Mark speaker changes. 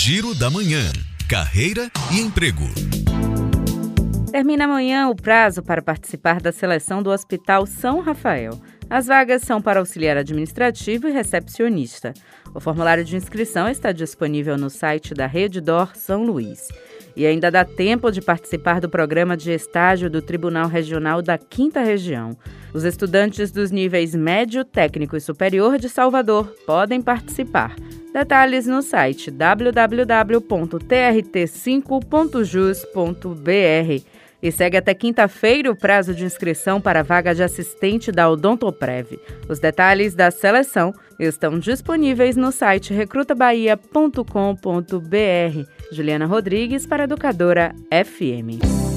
Speaker 1: Giro da Manhã. Carreira e emprego.
Speaker 2: Termina amanhã o prazo para participar da seleção do Hospital São Rafael. As vagas são para auxiliar administrativo e recepcionista. O formulário de inscrição está disponível no site da Rede Dor São Luís. E ainda dá tempo de participar do programa de estágio do Tribunal Regional da Quinta Região. Os estudantes dos níveis médio, técnico e superior de Salvador podem participar. Detalhes no site www.trt5.jus.br. E segue até quinta-feira o prazo de inscrição para a vaga de assistente da Odontoprev. Os detalhes da seleção estão disponíveis no site recrutabahia.com.br. Juliana Rodrigues para Educadora FM.